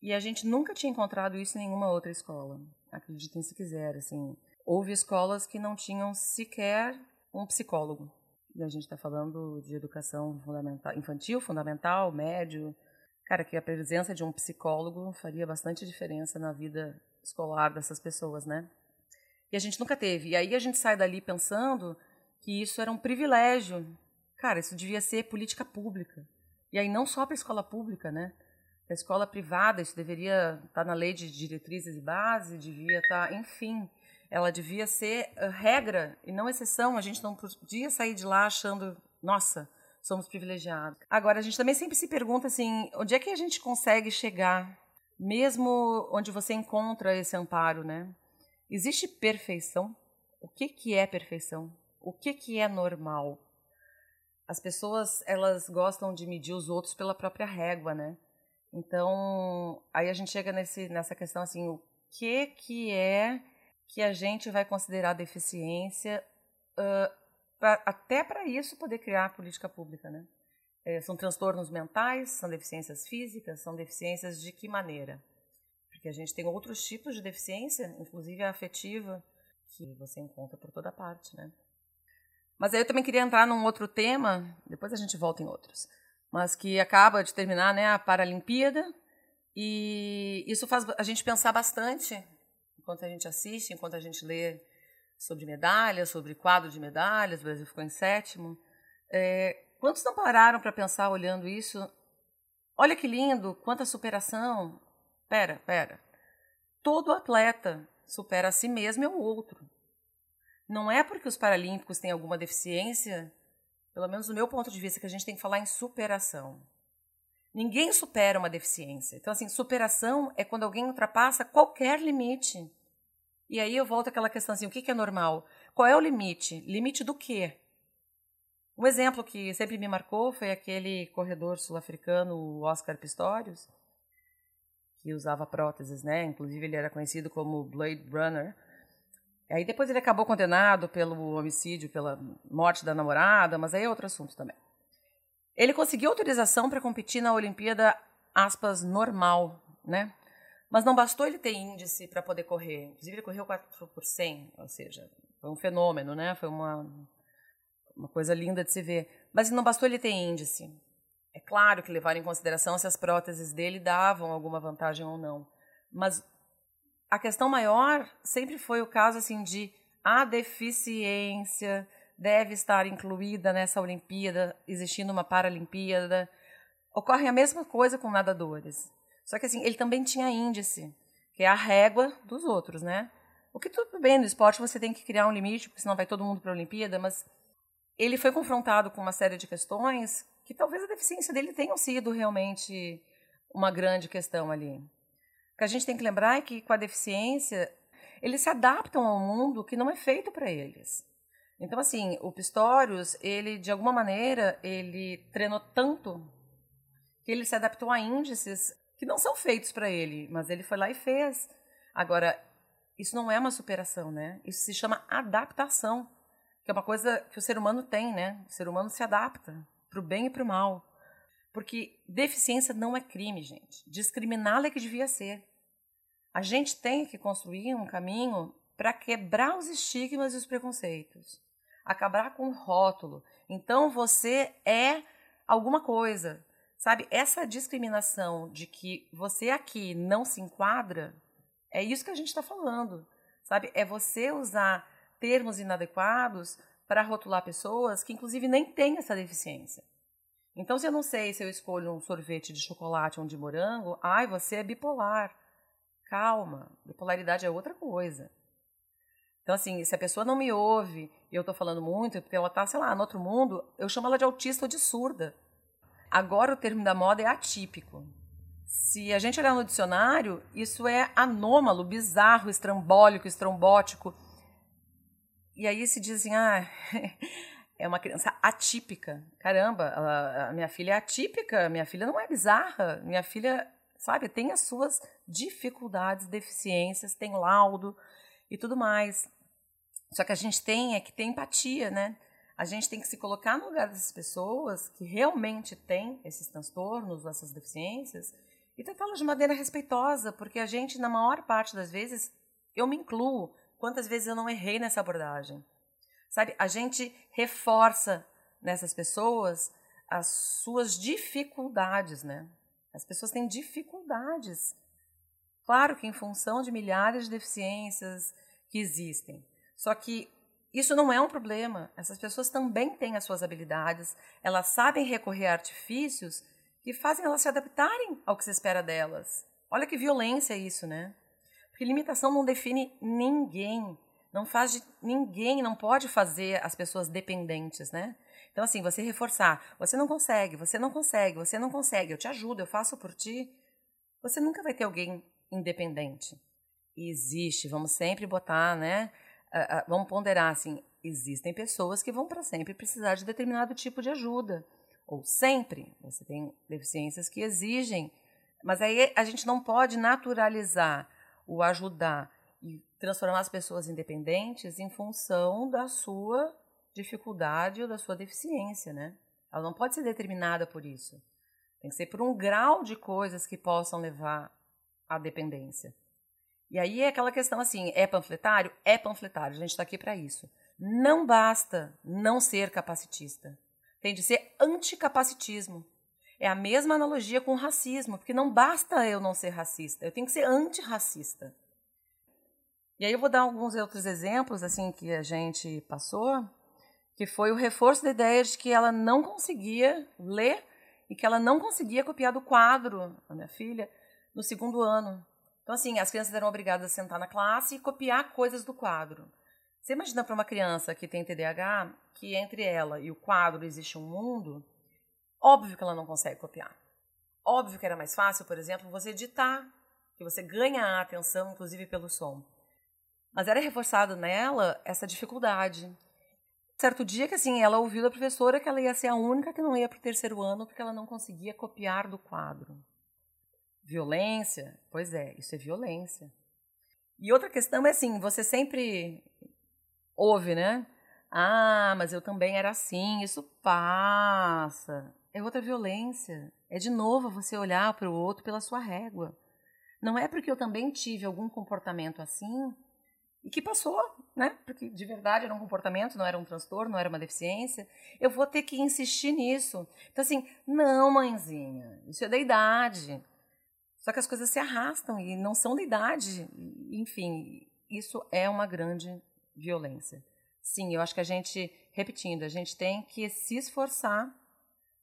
e a gente nunca tinha encontrado isso em nenhuma outra escola. Acreditem se quiser, assim. Houve escolas que não tinham sequer um psicólogo. E a gente está falando de educação fundamental, infantil, fundamental, médio. Cara, que a presença de um psicólogo faria bastante diferença na vida escolar dessas pessoas, né? E a gente nunca teve. E aí a gente sai dali pensando que isso era um privilégio. Cara, isso devia ser política pública. E aí não só para a escola pública, né? A escola privada, isso deveria estar na lei de diretrizes e base, devia estar, enfim, ela devia ser eh, regra e não exceção. A gente não podia sair de lá achando, nossa, somos privilegiados. Agora, a gente também sempre se pergunta assim, onde é que a gente consegue chegar, mesmo onde você encontra esse amparo, né? Existe perfeição? O que, que é perfeição? O que, que é normal? As pessoas, elas gostam de medir os outros pela própria régua, né? Então, aí a gente chega nesse, nessa questão assim, o que que é que a gente vai considerar deficiência uh, pra, até para isso poder criar política pública, né? É, são transtornos mentais, são deficiências físicas, são deficiências de que maneira? Porque a gente tem outros tipos de deficiência, inclusive a afetiva, que você encontra por toda parte, né? Mas aí eu também queria entrar num outro tema, depois a gente volta em outros mas que acaba de terminar né, a Paralimpíada. E isso faz a gente pensar bastante enquanto a gente assiste, enquanto a gente lê sobre medalhas, sobre quadro de medalhas, o Brasil ficou em sétimo. É, quantos não pararam para pensar olhando isso? Olha que lindo, quanta superação. Pera, pera. Todo atleta supera a si mesmo e o outro. Não é porque os paralímpicos têm alguma deficiência pelo menos do meu ponto de vista, que a gente tem que falar em superação. Ninguém supera uma deficiência. Então, assim, superação é quando alguém ultrapassa qualquer limite. E aí eu volto àquela questão assim, o que é normal? Qual é o limite? Limite do quê? Um exemplo que sempre me marcou foi aquele corredor sul-africano, o Oscar Pistorius, que usava próteses, né? Inclusive ele era conhecido como Blade Runner, Aí depois ele acabou condenado pelo homicídio, pela morte da namorada, mas aí é outro assunto também. Ele conseguiu autorização para competir na Olimpíada, aspas, normal, né? Mas não bastou ele ter índice para poder correr. Inclusive ele correu 4 por 100, ou seja, foi um fenômeno, né? Foi uma, uma coisa linda de se ver. Mas não bastou ele ter índice. É claro que levaram em consideração se as próteses dele davam alguma vantagem ou não. Mas a questão maior sempre foi o caso assim de a deficiência deve estar incluída nessa Olimpíada, existindo uma Paralimpíada. Ocorre a mesma coisa com nadadores. Só que assim, ele também tinha índice, que é a régua dos outros, né? O que tudo bem, no esporte você tem que criar um limite, porque senão vai todo mundo para a Olimpíada, mas ele foi confrontado com uma série de questões que talvez a deficiência dele tenha sido realmente uma grande questão ali. Que a gente tem que lembrar é que com a deficiência, eles se adaptam ao mundo que não é feito para eles. Então, assim, o Pistorius, ele, de alguma maneira, ele treinou tanto que ele se adaptou a índices que não são feitos para ele, mas ele foi lá e fez. Agora, isso não é uma superação, né? Isso se chama adaptação, que é uma coisa que o ser humano tem, né? O ser humano se adapta para o bem e para o mal. Porque deficiência não é crime, gente. Discriminá-la é que devia ser. A gente tem que construir um caminho para quebrar os estigmas e os preconceitos acabar com o rótulo. Então você é alguma coisa. Sabe, essa discriminação de que você aqui não se enquadra, é isso que a gente está falando. Sabe, é você usar termos inadequados para rotular pessoas que, inclusive, nem têm essa deficiência. Então, se eu não sei se eu escolho um sorvete de chocolate ou um de morango, ai, você é bipolar. Calma, bipolaridade é outra coisa. Então, assim, se a pessoa não me ouve e eu estou falando muito, porque ela está, sei lá, no outro mundo, eu chamo ela de autista ou de surda. Agora, o termo da moda é atípico. Se a gente olhar no dicionário, isso é anômalo, bizarro, estrambólico, estrombótico. E aí se dizem, ah, é uma criança atípica. Caramba, a, minha filha é atípica, minha filha não é bizarra, minha filha, sabe, tem as suas dificuldades, deficiências, tem laudo e tudo mais. Só que a gente tem é que ter empatia, né? A gente tem que se colocar no lugar dessas pessoas que realmente têm esses transtornos, essas deficiências, e tratá-las de maneira respeitosa, porque a gente, na maior parte das vezes, eu me incluo, quantas vezes eu não errei nessa abordagem. Sabe, a gente reforça nessas pessoas as suas dificuldades, né? As pessoas têm dificuldades. Claro que em função de milhares de deficiências que existem. Só que isso não é um problema. Essas pessoas também têm as suas habilidades, elas sabem recorrer a artifícios que fazem elas se adaptarem ao que se espera delas. Olha que violência isso, né? Porque limitação não define ninguém, não faz de ninguém, não pode fazer as pessoas dependentes, né? Então assim, você reforçar, você não consegue, você não consegue, você não consegue, eu te ajudo, eu faço por ti. Você nunca vai ter alguém independente. E existe, vamos sempre botar, né? vamos ponderar assim, existem pessoas que vão para sempre precisar de determinado tipo de ajuda. Ou sempre. Você tem deficiências que exigem. Mas aí a gente não pode naturalizar o ajudar e transformar as pessoas independentes em função da sua dificuldade ou da sua deficiência, né? Ela não pode ser determinada por isso. Tem que ser por um grau de coisas que possam levar à dependência. E aí é aquela questão assim: é panfletário? É panfletário, a gente está aqui para isso. Não basta não ser capacitista. Tem de ser anticapacitismo. É a mesma analogia com o racismo, porque não basta eu não ser racista, eu tenho que ser antirracista. E aí eu vou dar alguns outros exemplos assim que a gente passou, que foi o reforço da ideia de que ela não conseguia ler e que ela não conseguia copiar do quadro, a minha filha, no segundo ano. Então, assim, as crianças eram obrigadas a sentar na classe e copiar coisas do quadro. Você imagina para uma criança que tem TDAH que entre ela e o quadro existe um mundo? Óbvio que ela não consegue copiar. Óbvio que era mais fácil, por exemplo, você editar, que você ganha a atenção, inclusive pelo som. Mas era reforçado nela essa dificuldade. Certo dia que assim, ela ouviu da professora que ela ia ser a única que não ia para o terceiro ano porque ela não conseguia copiar do quadro. Violência? Pois é, isso é violência. E outra questão é assim, você sempre ouve, né? Ah, mas eu também era assim, isso passa. É outra violência. É de novo você olhar para o outro pela sua régua. Não é porque eu também tive algum comportamento assim e que passou, né? Porque de verdade era um comportamento, não era um transtorno, não era uma deficiência. Eu vou ter que insistir nisso. Então, assim, não, mãezinha, isso é da idade. Só que as coisas se arrastam e não são da idade. Enfim, isso é uma grande violência. Sim, eu acho que a gente, repetindo, a gente tem que se esforçar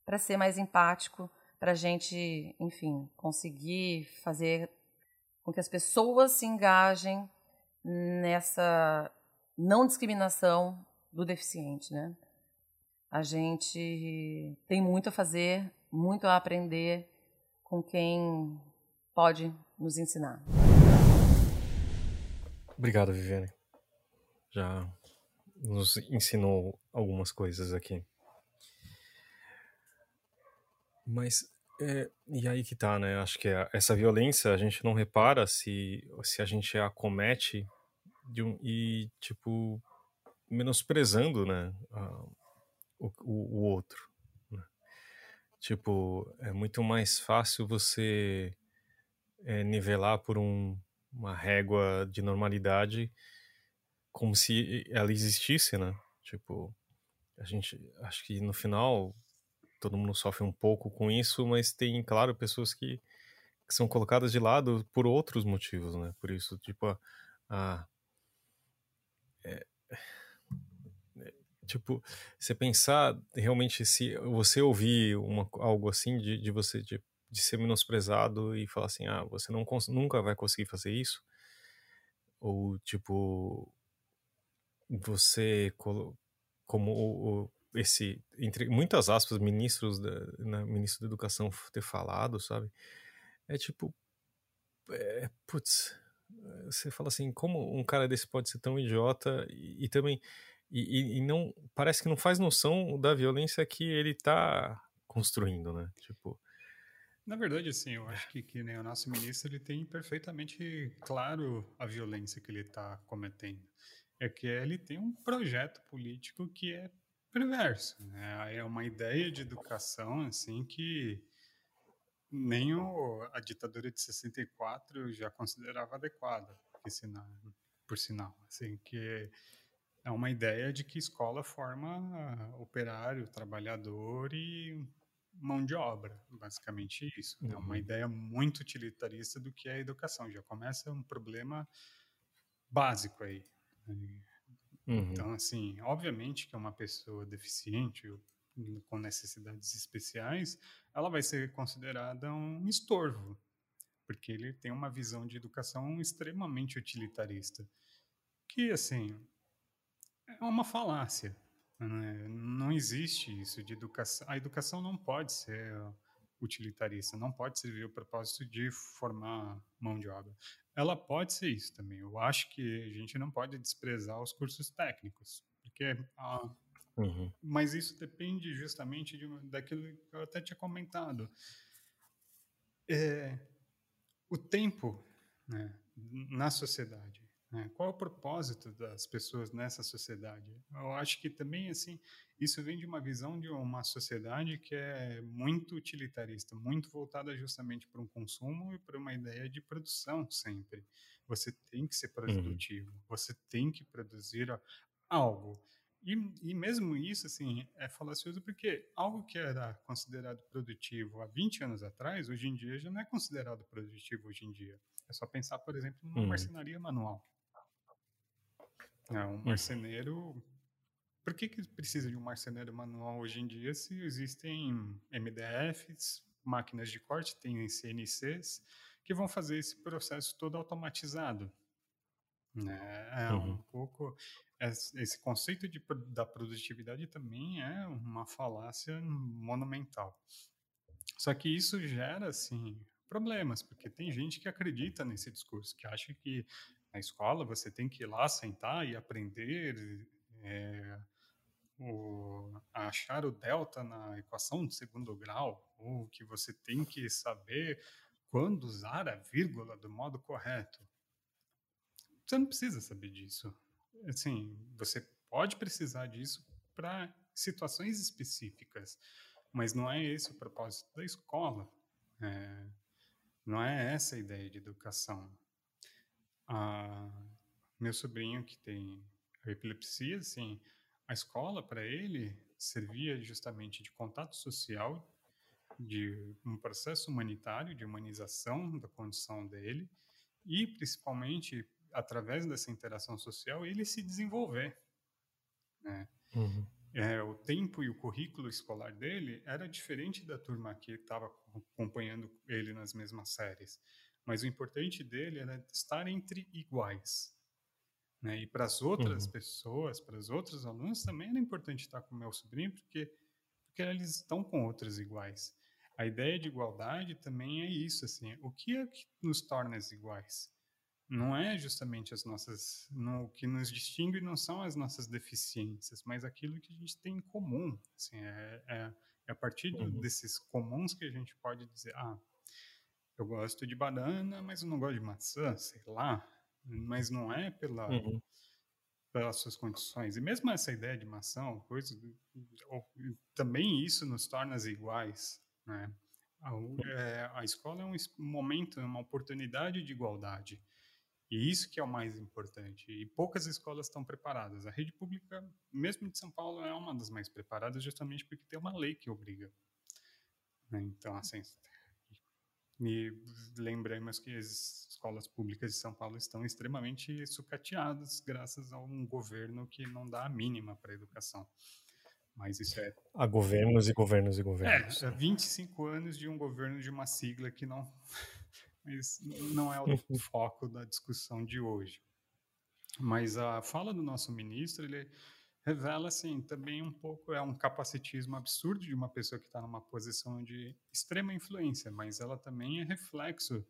para ser mais empático, para a gente, enfim, conseguir fazer com que as pessoas se engajem nessa não discriminação do deficiente, né? A gente tem muito a fazer, muito a aprender com quem pode nos ensinar. Obrigado, Viviane. Já nos ensinou algumas coisas aqui. Mas é, e aí que tá, né? Acho que essa violência a gente não repara se, se a gente a comete um, e, tipo, menosprezando, né? A, o, o, o, outro. Né? Tipo, é muito mais fácil você é, nivelar por um, uma régua de normalidade como se ela existisse, né? Tipo, a gente, acho que no final todo mundo sofre um pouco com isso, mas tem, claro, pessoas que, que são colocadas de lado por outros motivos, né? Por isso, tipo, a, a é, é, tipo, você pensar realmente se você ouvir uma, algo assim de, de você de, de ser menosprezado e falar assim, ah, você não nunca vai conseguir fazer isso, ou tipo você como o, esse entre muitas aspas ministros da né, ministro da educação ter falado sabe? É tipo é, putz você fala assim como um cara desse pode ser tão idiota e, e também e, e, não parece que não faz noção da violência que ele está construindo né? Tipo na verdade, assim, eu acho que, que o nosso ministro ele tem perfeitamente claro a violência que ele está cometendo. É que ele tem um projeto político que é perverso. Né? É uma ideia de educação assim que nem o, a ditadura de 64 já considerava adequada, por sinal, por sinal assim, que é uma ideia de que escola forma operário, trabalhador e mão de obra, basicamente isso. Uhum. É uma ideia muito utilitarista do que é a educação. Já começa um problema básico aí. Uhum. Então, assim, obviamente que uma pessoa deficiente com necessidades especiais, ela vai ser considerada um estorvo, porque ele tem uma visão de educação extremamente utilitarista, que, assim, é uma falácia. Né? Não existe isso de educação. A educação não pode ser utilitarista, não pode servir o propósito de formar mão de obra. Ela pode ser isso também. Eu acho que a gente não pode desprezar os cursos técnicos, porque ah, uhum. mas isso depende justamente de, daquilo que eu até tinha comentado. É, o tempo né, na sociedade. Né? Qual é o propósito das pessoas nessa sociedade? Eu acho que também assim isso vem de uma visão de uma sociedade que é muito utilitarista, muito voltada justamente para um consumo e para uma ideia de produção sempre. Você tem que ser uhum. produtivo, uhum. você tem que produzir algo. E, e, mesmo isso, assim, é falacioso porque algo que era considerado produtivo há 20 anos atrás, hoje em dia já não é considerado produtivo hoje em dia. É só pensar, por exemplo, numa uhum. marcenaria manual. É, um marceneiro por que, que precisa de um marceneiro manual hoje em dia se existem MDFs, máquinas de corte, tem CNCs, que vão fazer esse processo todo automatizado? Né? É uhum. um pouco esse conceito de, da produtividade também é uma falácia monumental. Só que isso gera assim problemas, porque tem gente que acredita nesse discurso, que acha que na escola você tem que ir lá sentar e aprender é, o, achar o delta na equação de segundo grau, ou que você tem que saber quando usar a vírgula do modo correto. Você não precisa saber disso. Assim, você pode precisar disso para situações específicas, mas não é esse o propósito da escola. É, não é essa a ideia de educação. Ah, meu sobrinho que tem epilepsia, assim, a escola, para ele, servia justamente de contato social, de um processo humanitário, de humanização da condição dele, e principalmente através dessa interação social ele se desenvolver. Né? Uhum. É, o tempo e o currículo escolar dele era diferente da turma que estava acompanhando ele nas mesmas séries, mas o importante dele era estar entre iguais, Né? E para as outras uhum. pessoas, para os outros alunos, também era importante estar com o meu sobrinho, porque, porque eles estão com outros iguais. A ideia de igualdade também é isso, assim, o que é que nos torna iguais? Não é justamente as nossas, no, o que nos distingue não são as nossas deficiências, mas aquilo que a gente tem em comum, assim, é, é, é a partir uhum. desses comuns que a gente pode dizer, ah, eu gosto de banana, mas eu não gosto de maçã, sei lá, mas não é pela, uhum. pelas suas condições. E mesmo essa ideia de maçã, coisa, também isso nos torna iguais, né? A, é, a escola é um momento, é uma oportunidade de igualdade. E isso que é o mais importante. E poucas escolas estão preparadas. A rede pública, mesmo de São Paulo, é uma das mais preparadas, justamente porque tem uma lei que obriga. Né? Então, assim, me lembramos que as escolas públicas de São Paulo estão extremamente sucateadas graças a um governo que não dá a mínima para a educação. Mas isso é. Há governos e governos e governos. É, 25 anos de um governo de uma sigla que não. Mas não é o foco da discussão de hoje. Mas a fala do nosso ministro, ele revela assim também um pouco é um capacitismo absurdo de uma pessoa que está numa posição de extrema influência, mas ela também é reflexo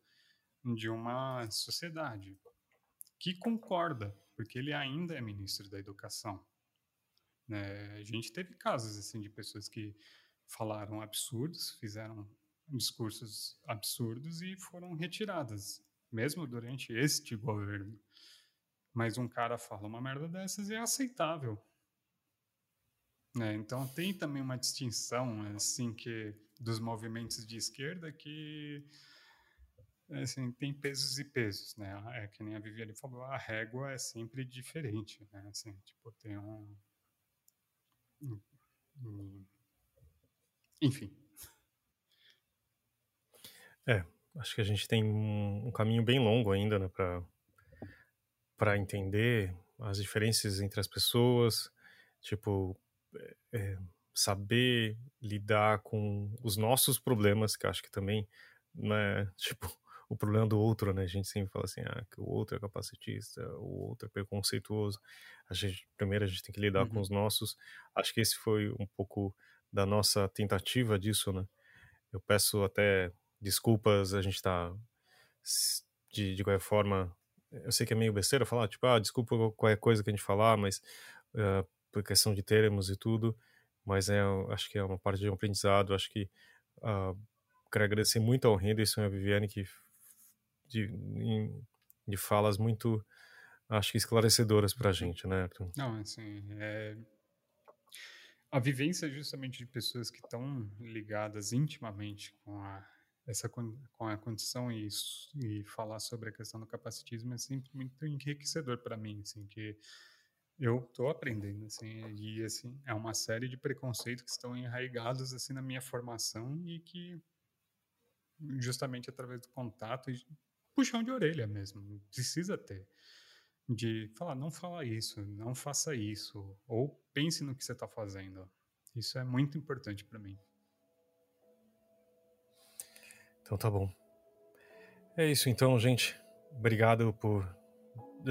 de uma sociedade que concorda, porque ele ainda é ministro da Educação. É, a gente teve casos assim de pessoas que falaram absurdos, fizeram discursos absurdos e foram retiradas, mesmo durante este governo. Mas um cara fala uma merda dessas e é aceitável. É, então tem também uma distinção assim que dos movimentos de esquerda que assim, tem pesos e pesos, né? É que nem a Viviane falou, a régua é sempre diferente, né? Assim, tipo, tem um, enfim. É, acho que a gente tem um, um caminho bem longo ainda, né, para entender as diferenças entre as pessoas, tipo, é, saber lidar com os nossos problemas, que acho que também né, tipo o problema do outro, né? A gente sempre fala assim, ah, que o outro é capacitista, o outro é preconceituoso. A gente, primeiro a gente tem que lidar uhum. com os nossos. Acho que esse foi um pouco da nossa tentativa disso, né? Eu peço até desculpas, a gente tá de, de qualquer forma, eu sei que é meio besteira falar, tipo, ah, desculpa qualquer coisa que a gente falar, mas uh, questão de termos e tudo, mas é, acho que é uma parte de um aprendizado. Acho que uh, quero agradecer muito ao Henderson e à Viviane que de, de falas muito, acho que esclarecedoras para a gente, né, Arthur? Não, assim, é... a vivência justamente de pessoas que estão ligadas intimamente com a essa com a condição e, e falar sobre a questão do capacitismo é sempre muito enriquecedor para mim, assim, que eu estou aprendendo, assim, e assim, é uma série de preconceitos que estão enraigados assim na minha formação e que justamente através do contato puxão de orelha mesmo, precisa ter de falar, não fala isso, não faça isso, ou pense no que você está fazendo. Isso é muito importante para mim. Então tá bom. É isso então, gente. Obrigado por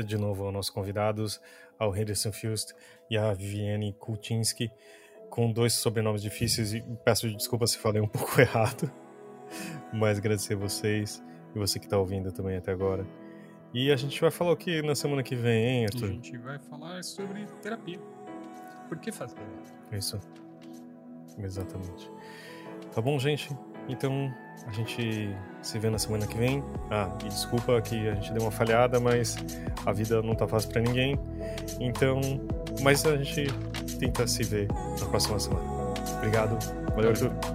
de novo aos nossos convidados, ao Henderson Fust e à Viviane Kulczynski, com dois sobrenomes difíceis e peço desculpa se falei um pouco errado, mas agradecer a vocês e você que está ouvindo também até agora. E a gente vai falar o que na semana que vem, hein, Arthur? A gente vai falar sobre terapia. Por que fazer? Isso. Exatamente. Tá bom, gente? Então, a gente se vê na semana que vem. Ah, e desculpa que a gente deu uma falhada, mas a vida não tá fácil para ninguém. Então, mas a gente tenta se ver na próxima semana. Obrigado. Valeu, Arthur.